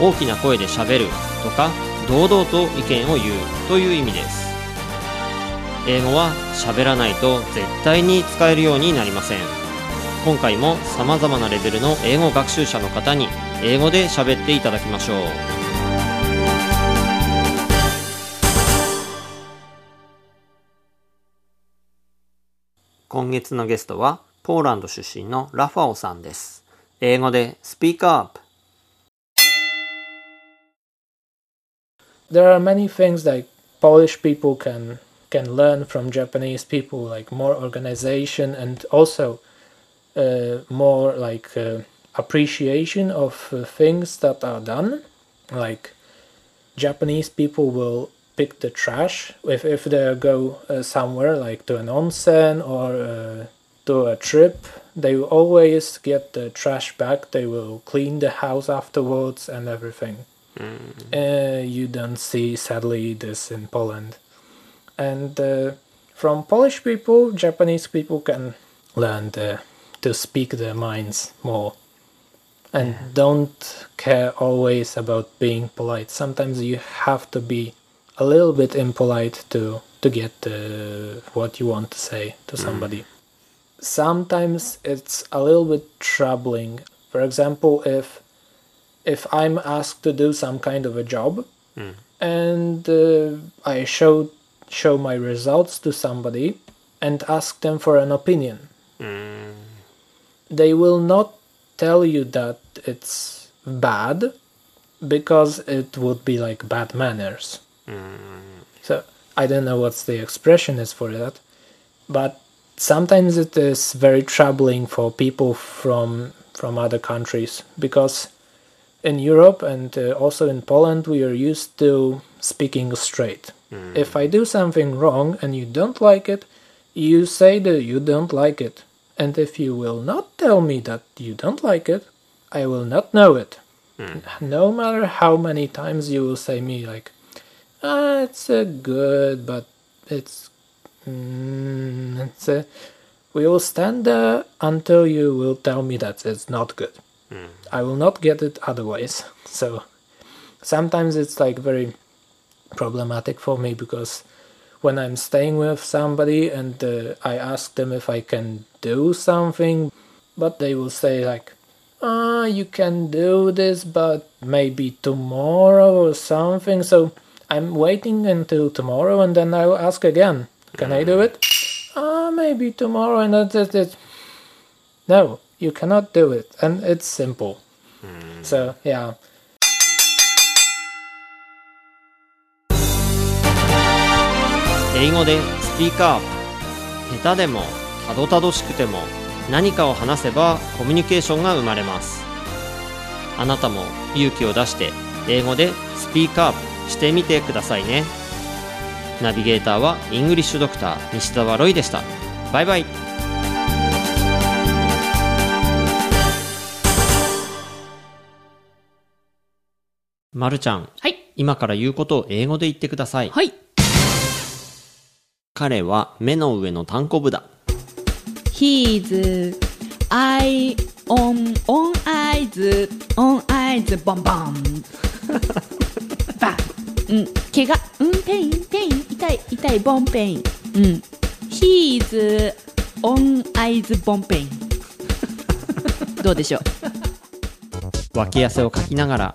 大きな声で喋るとか堂々と意見を言うという意味です。英語は喋らないと絶対に使えるようになりません。今回も様々なレベルの英語学習者の方に英語で喋っていただきましょう。今月のゲストはポーランド出身のラファオさんです。英語でスピーカーアップ。There are many things like Polish people can can learn from Japanese people, like more organization and also uh, more like uh, appreciation of uh, things that are done. Like Japanese people will pick the trash if if they go uh, somewhere, like to an onsen or uh, to a trip. They will always get the trash back. They will clean the house afterwards and everything. Uh, you don't see sadly this in Poland. And uh, from Polish people, Japanese people can learn the, to speak their minds more and don't care always about being polite. Sometimes you have to be a little bit impolite to to get uh, what you want to say to somebody. Sometimes it's a little bit troubling. For example, if if I'm asked to do some kind of a job hmm. and uh, I show show my results to somebody and ask them for an opinion, hmm. they will not tell you that it's bad because it would be like bad manners. Hmm. So I don't know what's the expression is for that, but sometimes it is very troubling for people from from other countries because in Europe and uh, also in Poland, we are used to speaking straight. If I do something wrong and you don't like it, you say that you don't like it. And if you will not tell me that you don't like it, I will not know it. No matter how many times you will say me like, ah, it's uh, good, but it's, mm, it's uh, we will stand there until you will tell me that it's not good. I will not get it otherwise. So sometimes it's like very problematic for me because when I'm staying with somebody and uh, I ask them if I can do something, but they will say like, "Ah, you can do this, but maybe tomorrow or something." So I'm waiting until tomorrow, and then I will ask again, "Can I do it?" Ah, maybe tomorrow, and that's it. No, you cannot do it, and it's simple. So yeah. 英語でスピーカー下手でもたどたどしくても何かを話せばコミュニケーションが生まれます。あなたも勇気を出して英語でスピーカーしてみてくださいね。ナビゲーターはイングリッシュドクター西澤ロイでした。バイバイまるちゃんはい。今から言うことを英語で言ってくださいはい。彼は目の上の単行部だ He's eye on on eyes on eyes ボンボン。バン。うん。怪我。うん。ペインペイン痛い痛いボンペイン。うん。He's on eyes ボンペイン。どうでしょう？脇汗をかきながら